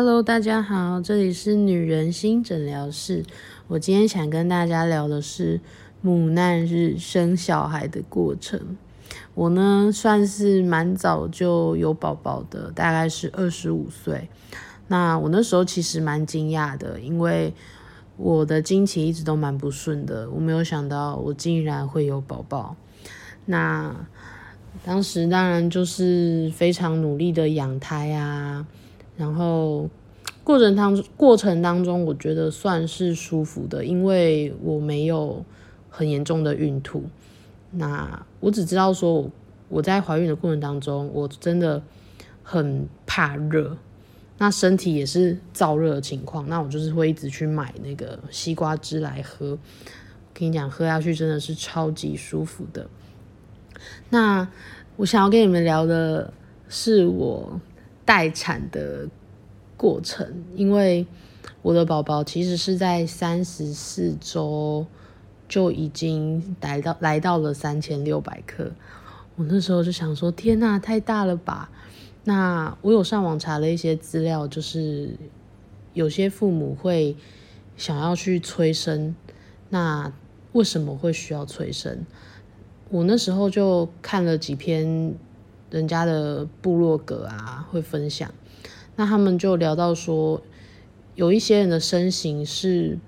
Hello，大家好，这里是女人心诊疗室。我今天想跟大家聊的是母难日生小孩的过程。我呢算是蛮早就有宝宝的，大概是二十五岁。那我那时候其实蛮惊讶的，因为我的经期一直都蛮不顺的，我没有想到我竟然会有宝宝。那当时当然就是非常努力的养胎啊。然后过程当过程当中，我觉得算是舒服的，因为我没有很严重的孕吐。那我只知道说，我在怀孕的过程当中，我真的很怕热，那身体也是燥热的情况。那我就是会一直去买那个西瓜汁来喝。跟你讲，喝下去真的是超级舒服的。那我想要跟你们聊的是我。待产的过程，因为我的宝宝其实是在三十四周就已经来到来到了三千六百克。我那时候就想说：天呐，太大了吧！那我有上网查了一些资料，就是有些父母会想要去催生，那为什么会需要催生？我那时候就看了几篇。人家的部落格啊，会分享，那他们就聊到说，有一些人的身形是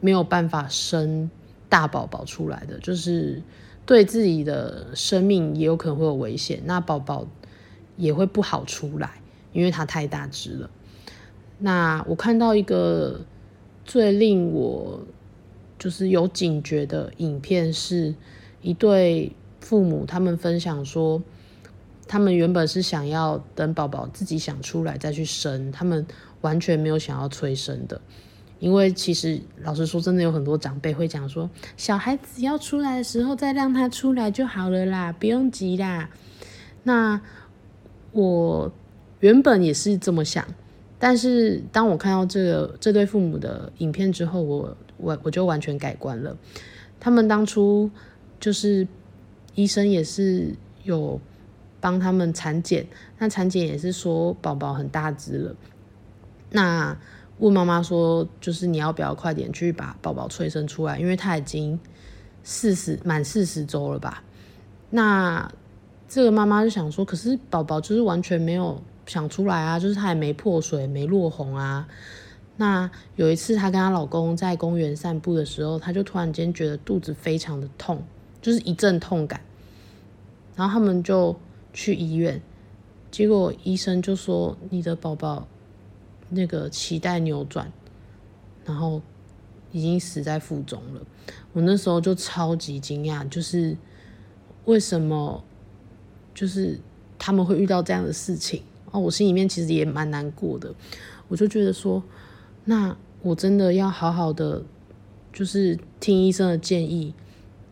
没有办法生大宝宝出来的，就是对自己的生命也有可能会有危险，那宝宝也会不好出来，因为它太大只了。那我看到一个最令我就是有警觉的影片，是一对父母他们分享说。他们原本是想要等宝宝自己想出来再去生，他们完全没有想要催生的，因为其实老实说，真的有很多长辈会讲说，小孩子要出来的时候再让他出来就好了啦，不用急啦。那我原本也是这么想，但是当我看到这个这对父母的影片之后，我我我就完全改观了。他们当初就是医生也是有。帮他们产检，那产检也是说宝宝很大只了。那问妈妈说，就是你要不要快点去把宝宝催生出来？因为他已经四十满四十周了吧？那这个妈妈就想说，可是宝宝就是完全没有想出来啊，就是他也没破水、没落红啊。那有一次，她跟她老公在公园散步的时候，她就突然间觉得肚子非常的痛，就是一阵痛感，然后他们就。去医院，结果医生就说你的宝宝那个脐带扭转，然后已经死在腹中了。我那时候就超级惊讶，就是为什么就是他们会遇到这样的事情哦，我心里面其实也蛮难过的。我就觉得说，那我真的要好好的，就是听医生的建议。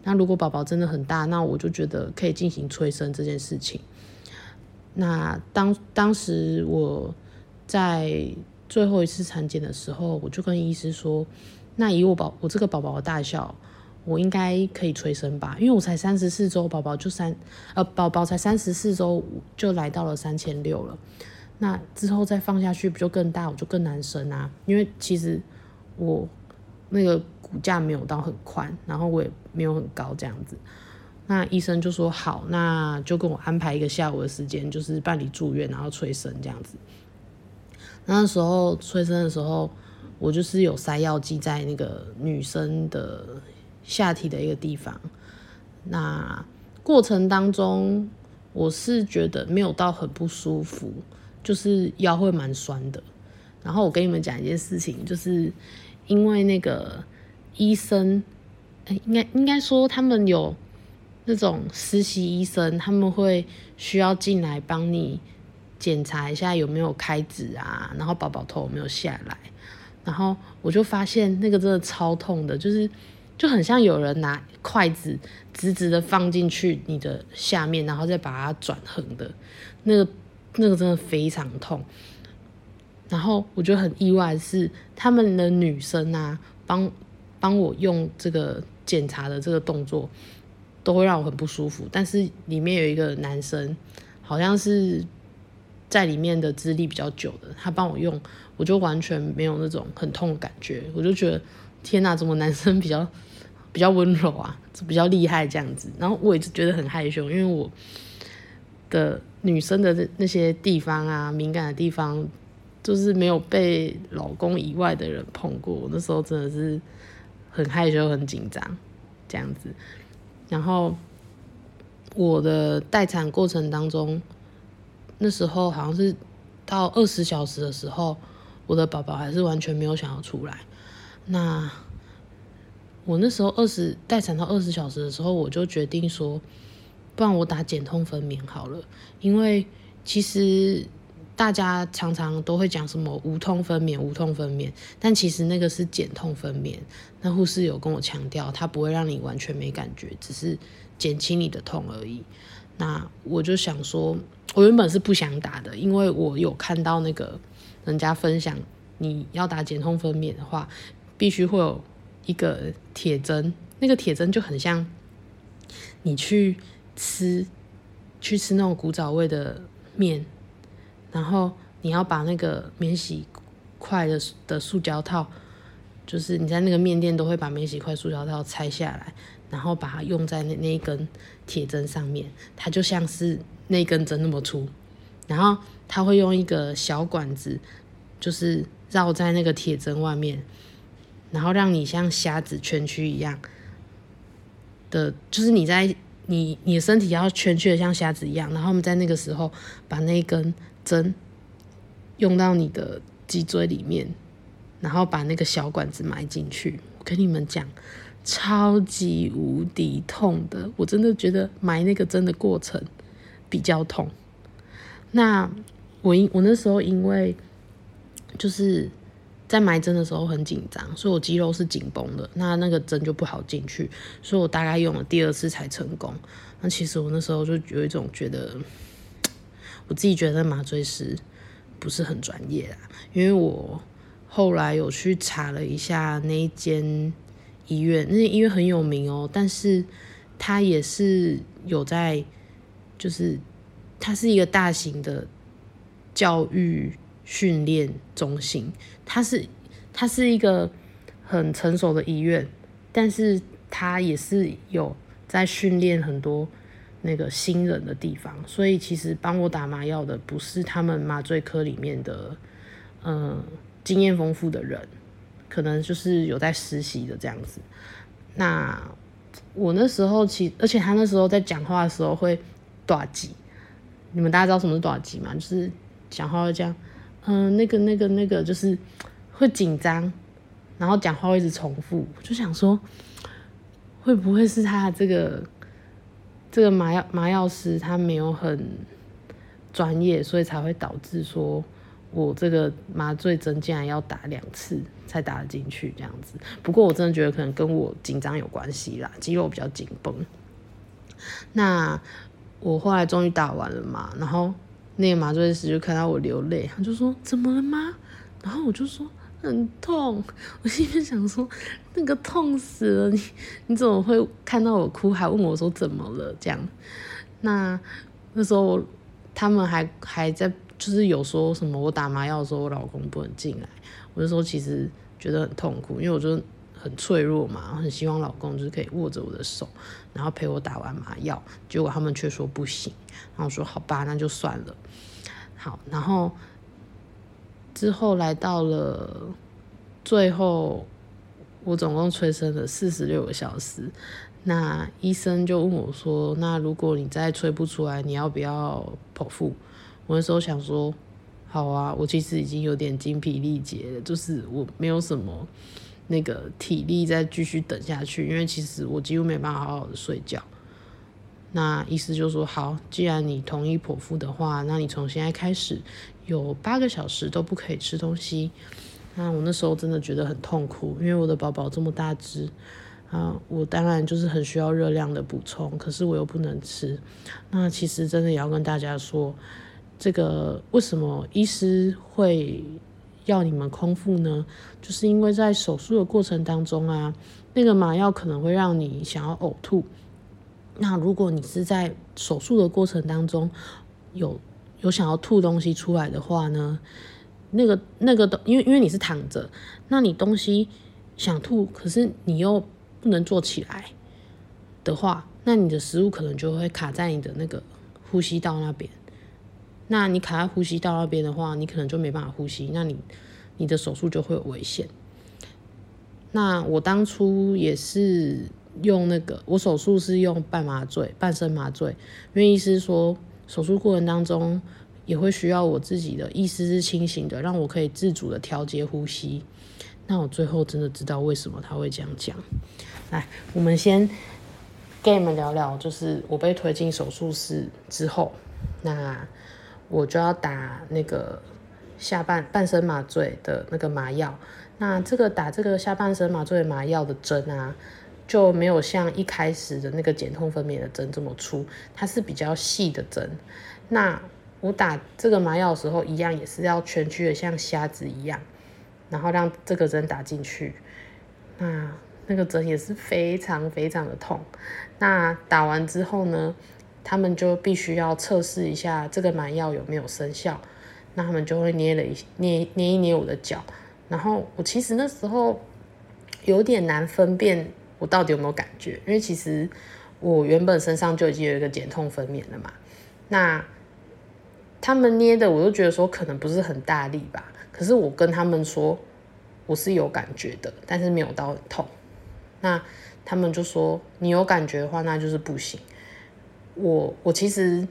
那如果宝宝真的很大，那我就觉得可以进行催生这件事情。那当当时我在最后一次产检的时候，我就跟医师说：“那以我宝我这个宝宝的大小，我应该可以催生吧？因为我才三十四周，宝宝就三呃宝宝才三十四周就来到了三千六了。那之后再放下去，不就更大？我就更难生啊！因为其实我那个骨架没有到很宽，然后我也没有很高，这样子。”那医生就说好，那就跟我安排一个下午的时间，就是办理住院，然后催生这样子。那时候催生的时候，我就是有塞药剂在那个女生的下体的一个地方。那过程当中，我是觉得没有到很不舒服，就是腰会蛮酸的。然后我跟你们讲一件事情，就是因为那个医生，哎，应该应该说他们有。那种实习医生，他们会需要进来帮你检查一下有没有开指啊，然后宝宝头有没有下来，然后我就发现那个真的超痛的，就是就很像有人拿筷子直直的放进去你的下面，然后再把它转横的，那个那个真的非常痛。然后我觉得很意外是，他们的女生啊，帮帮我用这个检查的这个动作。都会让我很不舒服，但是里面有一个男生，好像是在里面的资历比较久的，他帮我用，我就完全没有那种很痛的感觉，我就觉得天哪，怎么男生比较比较温柔啊，比较厉害这样子。然后我也是觉得很害羞，因为我的女生的那些地方啊，敏感的地方，就是没有被老公以外的人碰过。那时候真的是很害羞、很紧张这样子。然后我的待产过程当中，那时候好像是到二十小时的时候，我的宝宝还是完全没有想要出来。那我那时候二十待产到二十小时的时候，我就决定说，不然我打减痛分娩好了，因为其实大家常常都会讲什么无痛分娩、无痛分娩，但其实那个是减痛分娩。那护士有跟我强调，它不会让你完全没感觉，只是减轻你的痛而已。那我就想说，我原本是不想打的，因为我有看到那个人家分享，你要打减痛分娩的话，必须会有。一个铁针，那个铁针就很像你去吃去吃那种古早味的面，然后你要把那个免洗筷的的塑胶套，就是你在那个面店都会把免洗筷塑胶套拆下来，然后把它用在那那一根铁针上面，它就像是那根针那么粗，然后他会用一个小管子，就是绕在那个铁针外面。然后让你像瞎子圈曲一样的，就是你在你你的身体要圈曲的像瞎子一样，然后我们在那个时候把那根针用到你的脊椎里面，然后把那个小管子埋进去。我跟你们讲，超级无敌痛的，我真的觉得埋那个针的过程比较痛。那我因我那时候因为就是。在埋针的时候很紧张，所以我肌肉是紧绷的，那那个针就不好进去，所以我大概用了第二次才成功。那其实我那时候就有一种觉得，我自己觉得麻醉师不是很专业啦，因为我后来有去查了一下那一间医院，那间医院很有名哦，但是它也是有在，就是它是一个大型的教育。训练中心，它是它是一个很成熟的医院，但是它也是有在训练很多那个新人的地方，所以其实帮我打麻药的不是他们麻醉科里面的嗯经验丰富的人，可能就是有在实习的这样子。那我那时候其而且他那时候在讲话的时候会短急，你们大家知道什么是短急吗？就是讲话会这样。嗯，那个、那个、那个，就是会紧张，然后讲话会一直重复，就想说，会不会是他这个这个麻药麻药师他没有很专业，所以才会导致说我这个麻醉针竟然要打两次才打得进去这样子。不过我真的觉得可能跟我紧张有关系啦，肌肉比较紧绷。那我后来终于打完了嘛，然后。那个麻醉师就看到我流泪，他就说：“怎么了吗？”然后我就说：“很痛。”我心里想说：“那个痛死了，你你怎么会看到我哭还问我说怎么了？”这样，那那时候他们还还在就是有说什么我打麻药的时候我老公不能进来，我就说其实觉得很痛苦，因为我就很脆弱嘛，很希望老公就是可以握着我的手，然后陪我打完麻药。结果他们却说不行，然后说好吧，那就算了。好，然后之后来到了最后，我总共催生了四十六个小时。那医生就问我说：“那如果你再催不出来，你要不要剖腹？”我那时候想说：“好啊，我其实已经有点精疲力竭了，就是我没有什么那个体力再继续等下去，因为其实我几乎没办法好好的睡觉。”那医师就说：“好，既然你同意剖腹的话，那你从现在开始有八个小时都不可以吃东西。”那我那时候真的觉得很痛苦，因为我的宝宝这么大只啊，我当然就是很需要热量的补充，可是我又不能吃。那其实真的也要跟大家说，这个为什么医师会要你们空腹呢？就是因为在手术的过程当中啊，那个麻药可能会让你想要呕吐。那如果你是在手术的过程当中有有想要吐东西出来的话呢，那个那个东，因为因为你是躺着，那你东西想吐，可是你又不能坐起来的话，那你的食物可能就会卡在你的那个呼吸道那边。那你卡在呼吸道那边的话，你可能就没办法呼吸，那你你的手术就会有危险。那我当初也是用那个，我手术是用半麻醉、半身麻醉，因为医师说手术过程当中也会需要我自己的意识是清醒的，让我可以自主的调节呼吸。那我最后真的知道为什么他会这样讲。来，我们先跟你们聊聊，就是我被推进手术室之后，那我就要打那个下半半身麻醉的那个麻药。那这个打这个下半身麻醉麻药的针啊，就没有像一开始的那个减痛分娩的针这么粗，它是比较细的针。那我打这个麻药的时候，一样也是要蜷曲的像瞎子一样，然后让这个针打进去。那那个针也是非常非常的痛。那打完之后呢，他们就必须要测试一下这个麻药有没有生效。那他们就会捏了一捏捏一捏我的脚。然后我其实那时候有点难分辨我到底有没有感觉，因为其实我原本身上就已经有一个减痛分娩了嘛。那他们捏的，我就觉得说可能不是很大力吧。可是我跟他们说我是有感觉的，但是没有到很痛。那他们就说你有感觉的话，那就是不行。我我其实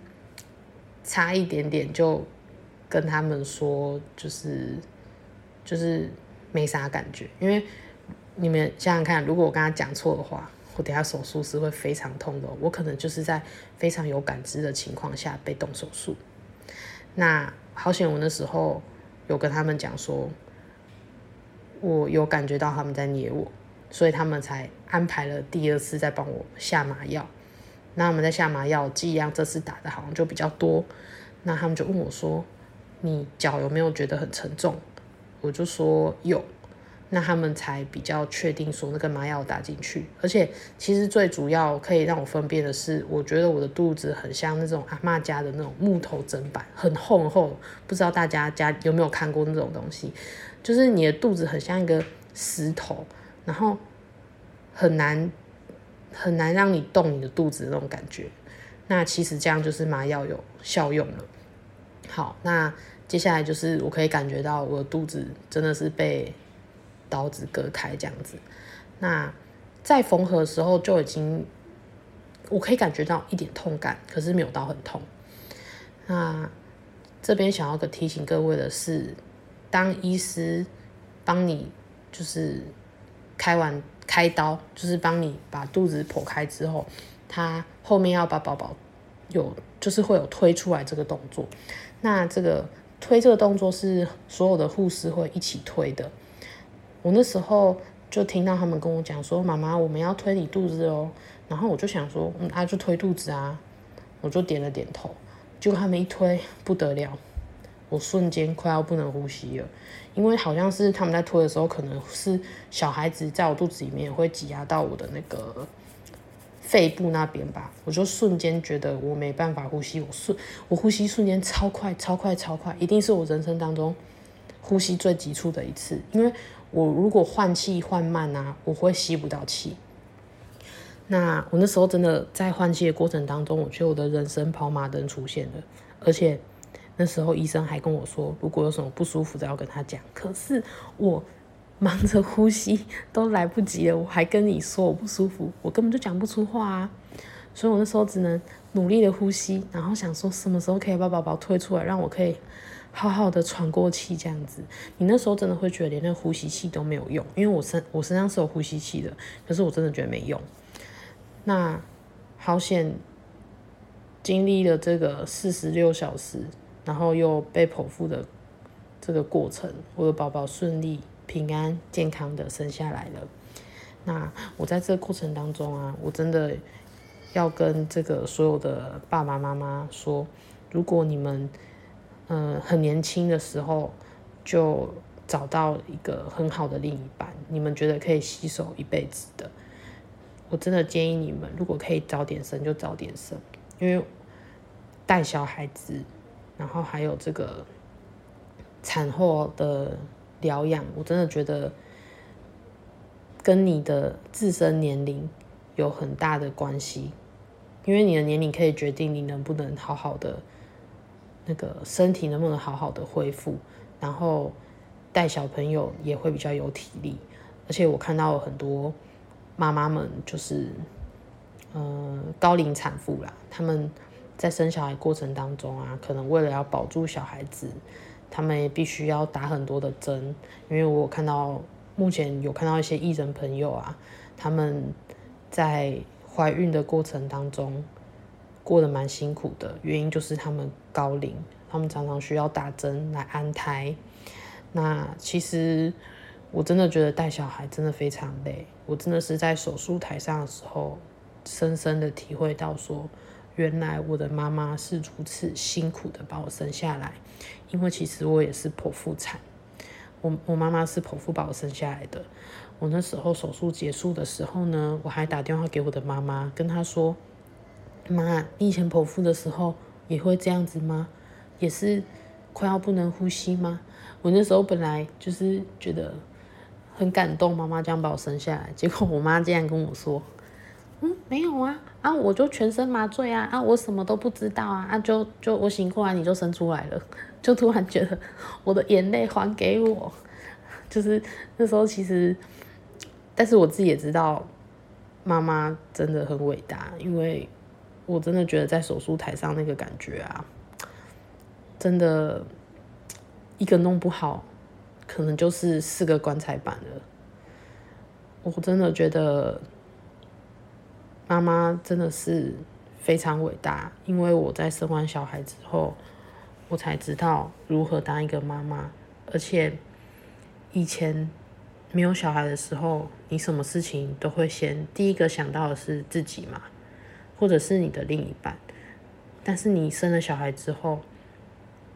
差一点点就跟他们说，就是。就是没啥感觉，因为你们想想看，如果我跟他讲错的话，我等下手术是会非常痛的。我可能就是在非常有感知的情况下被动手术。那好险，我那时候有跟他们讲说，我有感觉到他们在捏我，所以他们才安排了第二次再帮我下麻药。那他们在下麻药，剂量这次打的好像就比较多。那他们就问我说：“你脚有没有觉得很沉重？”我就说有，那他们才比较确定说那个麻药打进去，而且其实最主要可以让我分辨的是，我觉得我的肚子很像那种阿妈家的那种木头砧板，很厚很厚，不知道大家家有没有看过那种东西，就是你的肚子很像一个石头，然后很难很难让你动你的肚子那种感觉，那其实这样就是麻药有效用了。好，那。接下来就是我可以感觉到我的肚子真的是被刀子割开这样子。那在缝合的时候就已经，我可以感觉到一点痛感，可是没有到很痛。那这边想要个提醒各位的是，当医师帮你就是开完开刀，就是帮你把肚子剖开之后，他后面要把宝宝有就是会有推出来这个动作。那这个。推这个动作是所有的护士会一起推的。我那时候就听到他们跟我讲说：“妈妈，我们要推你肚子哦。”然后我就想说：“嗯，啊，就推肚子啊。”我就点了点头。结果他们一推，不得了，我瞬间快要不能呼吸了，因为好像是他们在推的时候，可能是小孩子在我肚子里面会挤压到我的那个。肺部那边吧，我就瞬间觉得我没办法呼吸，我瞬我呼吸瞬间超快超快超快，一定是我人生当中呼吸最急促的一次。因为我如果换气换慢啊，我会吸不到气。那我那时候真的在换气的过程当中，我觉得我的人生跑马灯出现了，而且那时候医生还跟我说，如果有什么不舒服的要跟他讲。可是我。忙着呼吸都来不及了，我还跟你说我不舒服，我根本就讲不出话啊！所以我那时候只能努力的呼吸，然后想说什么时候可以把宝宝推出来，让我可以好好的喘过气这样子。你那时候真的会觉得连那呼吸器都没有用，因为我身我身上是有呼吸器的，可是我真的觉得没用。那好险，经历了这个四十六小时，然后又被剖腹的这个过程，我的宝宝顺利。平安健康的生下来了。那我在这个过程当中啊，我真的要跟这个所有的爸爸妈妈说，如果你们嗯很年轻的时候就找到一个很好的另一半，你们觉得可以携手一辈子的，我真的建议你们，如果可以早点生就早点生，因为带小孩子然后还有这个产后的疗养，我真的觉得跟你的自身年龄有很大的关系，因为你的年龄可以决定你能不能好好的那个身体能不能好好的恢复，然后带小朋友也会比较有体力，而且我看到很多妈妈们就是。呃，高龄产妇啦，他们在生小孩过程当中啊，可能为了要保住小孩子，他们也必须要打很多的针。因为我看到目前有看到一些艺人朋友啊，他们在怀孕的过程当中过得蛮辛苦的，原因就是他们高龄，他们常常需要打针来安胎。那其实我真的觉得带小孩真的非常累，我真的是在手术台上的时候。深深的体会到，说原来我的妈妈是如此辛苦的把我生下来，因为其实我也是剖腹产，我我妈妈是剖腹把我生下来的。我那时候手术结束的时候呢，我还打电话给我的妈妈，跟她说：“妈，你以前剖腹的时候也会这样子吗？也是快要不能呼吸吗？”我那时候本来就是觉得很感动，妈妈这样把我生下来，结果我妈竟然跟我说。嗯，没有啊，啊，我就全身麻醉啊，啊，我什么都不知道啊，啊，就就我醒过来你就生出来了，就突然觉得我的眼泪还给我，就是那时候其实，但是我自己也知道，妈妈真的很伟大，因为我真的觉得在手术台上那个感觉啊，真的，一个弄不好，可能就是四个棺材板了，我真的觉得。妈妈真的是非常伟大，因为我在生完小孩之后，我才知道如何当一个妈妈。而且以前没有小孩的时候，你什么事情都会先第一个想到的是自己嘛，或者是你的另一半。但是你生了小孩之后，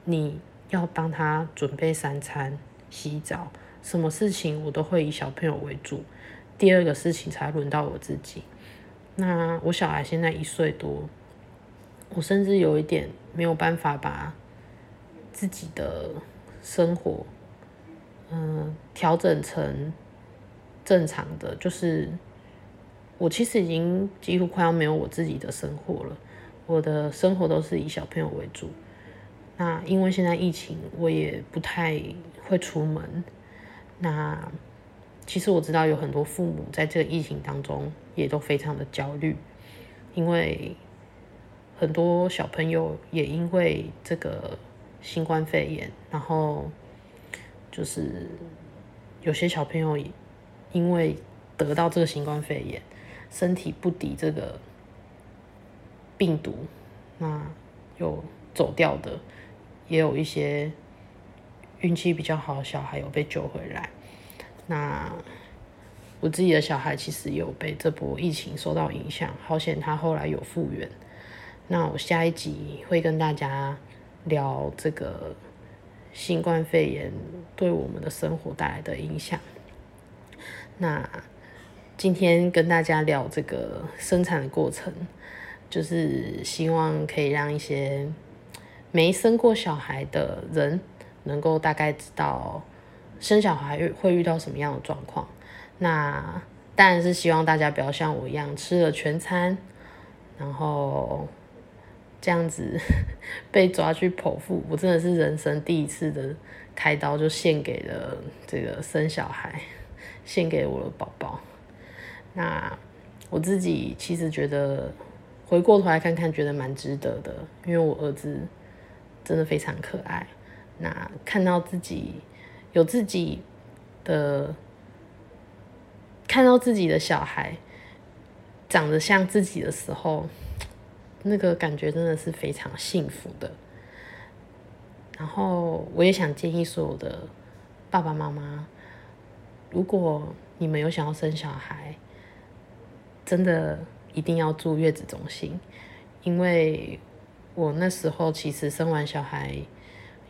你要帮他准备三餐、洗澡，什么事情我都会以小朋友为主，第二个事情才轮到我自己。那我小孩现在一岁多，我甚至有一点没有办法把自己的生活，嗯，调整成正常的。就是我其实已经几乎快要没有我自己的生活了，我的生活都是以小朋友为主。那因为现在疫情，我也不太会出门。那其实我知道有很多父母在这个疫情当中也都非常的焦虑，因为很多小朋友也因为这个新冠肺炎，然后就是有些小朋友因为得到这个新冠肺炎，身体不敌这个病毒，那有走掉的，也有一些运气比较好的小孩有被救回来。那我自己的小孩其实有被这波疫情受到影响，好险他后来有复原。那我下一集会跟大家聊这个新冠肺炎对我们的生活带来的影响。那今天跟大家聊这个生产的过程，就是希望可以让一些没生过小孩的人能够大概知道。生小孩会遇到什么样的状况？那当然是希望大家不要像我一样吃了全餐，然后这样子被抓去剖腹。我真的是人生第一次的开刀，就献给了这个生小孩，献给我的宝宝。那我自己其实觉得回过头来看看，觉得蛮值得的，因为我儿子真的非常可爱。那看到自己。有自己的看到自己的小孩长得像自己的时候，那个感觉真的是非常幸福的。然后我也想建议所有的爸爸妈妈，如果你们有想要生小孩，真的一定要住月子中心，因为我那时候其实生完小孩。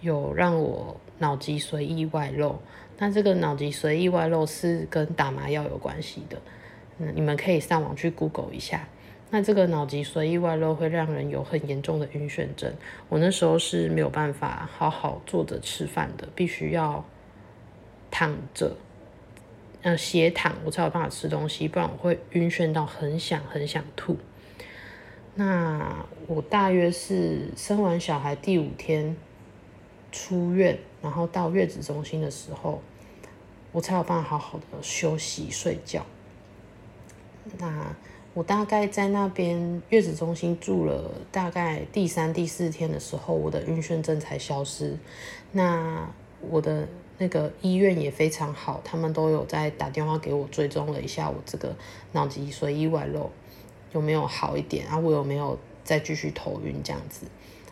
有让我脑脊髓液外漏，那这个脑脊髓液外漏是跟打麻药有关系的。嗯，你们可以上网去 Google 一下。那这个脑脊髓意外露会让人有很严重的晕眩症。我那时候是没有办法好好坐着吃饭的，必须要躺着，呃，斜躺我才有办法吃东西，不然我会晕眩到很想很想吐。那我大约是生完小孩第五天出院，然后到月子中心的时候，我才有办法好好的休息睡觉。那我大概在那边月子中心住了大概第三、第四天的时候，我的晕眩症才消失。那我的那个医院也非常好，他们都有在打电话给我追踪了一下我这个脑脊髓意外漏。有没有好一点啊？我有没有再继续头晕这样子？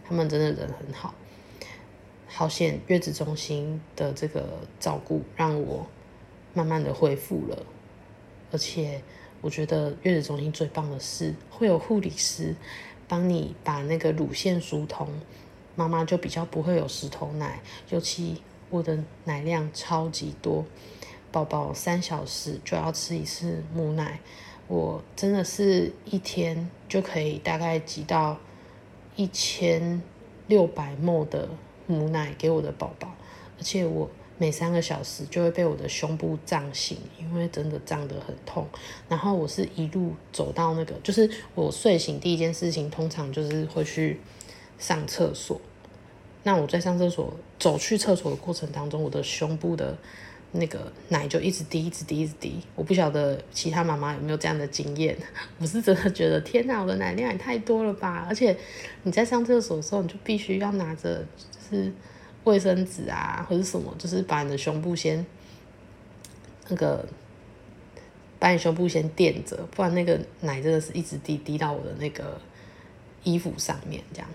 他们真的人很好，好险月子中心的这个照顾让我慢慢的恢复了。而且我觉得月子中心最棒的是会有护理师帮你把那个乳腺疏通，妈妈就比较不会有石头奶。尤其我的奶量超级多，宝宝三小时就要吃一次母奶。我真的是一天就可以大概挤到一千六百沫的母奶给我的宝宝，而且我每三个小时就会被我的胸部胀醒，因为真的胀得很痛。然后我是一路走到那个，就是我睡醒第一件事情，通常就是会去上厕所。那我在上厕所走去厕所的过程当中，我的胸部的。那个奶就一直滴，一直滴，一直滴。我不晓得其他妈妈有没有这样的经验。我是真的觉得，天哪，我的奶量也太多了吧！而且你在上厕所的时候，你就必须要拿着就是卫生纸啊，或者什么，就是把你的胸部先那个把你胸部先垫着，不然那个奶真的是一直滴滴到我的那个衣服上面这样。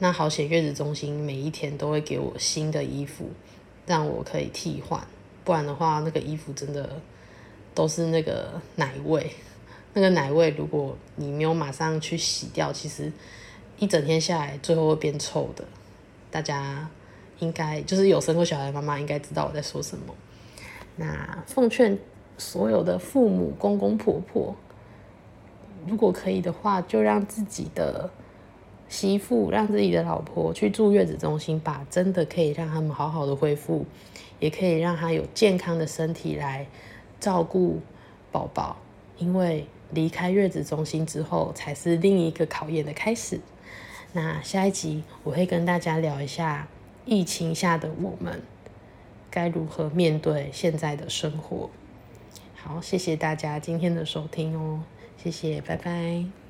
那好险，月子中心每一天都会给我新的衣服，让我可以替换。不然的话，那个衣服真的都是那个奶味。那个奶味，如果你没有马上去洗掉，其实一整天下来，最后会变臭的。大家应该就是有生过小孩的妈妈，应该知道我在说什么。那奉劝所有的父母、公公婆婆，如果可以的话，就让自己的媳妇、让自己的老婆去住月子中心吧，真的可以让他们好好的恢复。也可以让他有健康的身体来照顾宝宝，因为离开月子中心之后，才是另一个考验的开始。那下一集我会跟大家聊一下疫情下的我们该如何面对现在的生活。好，谢谢大家今天的收听哦，谢谢，拜拜。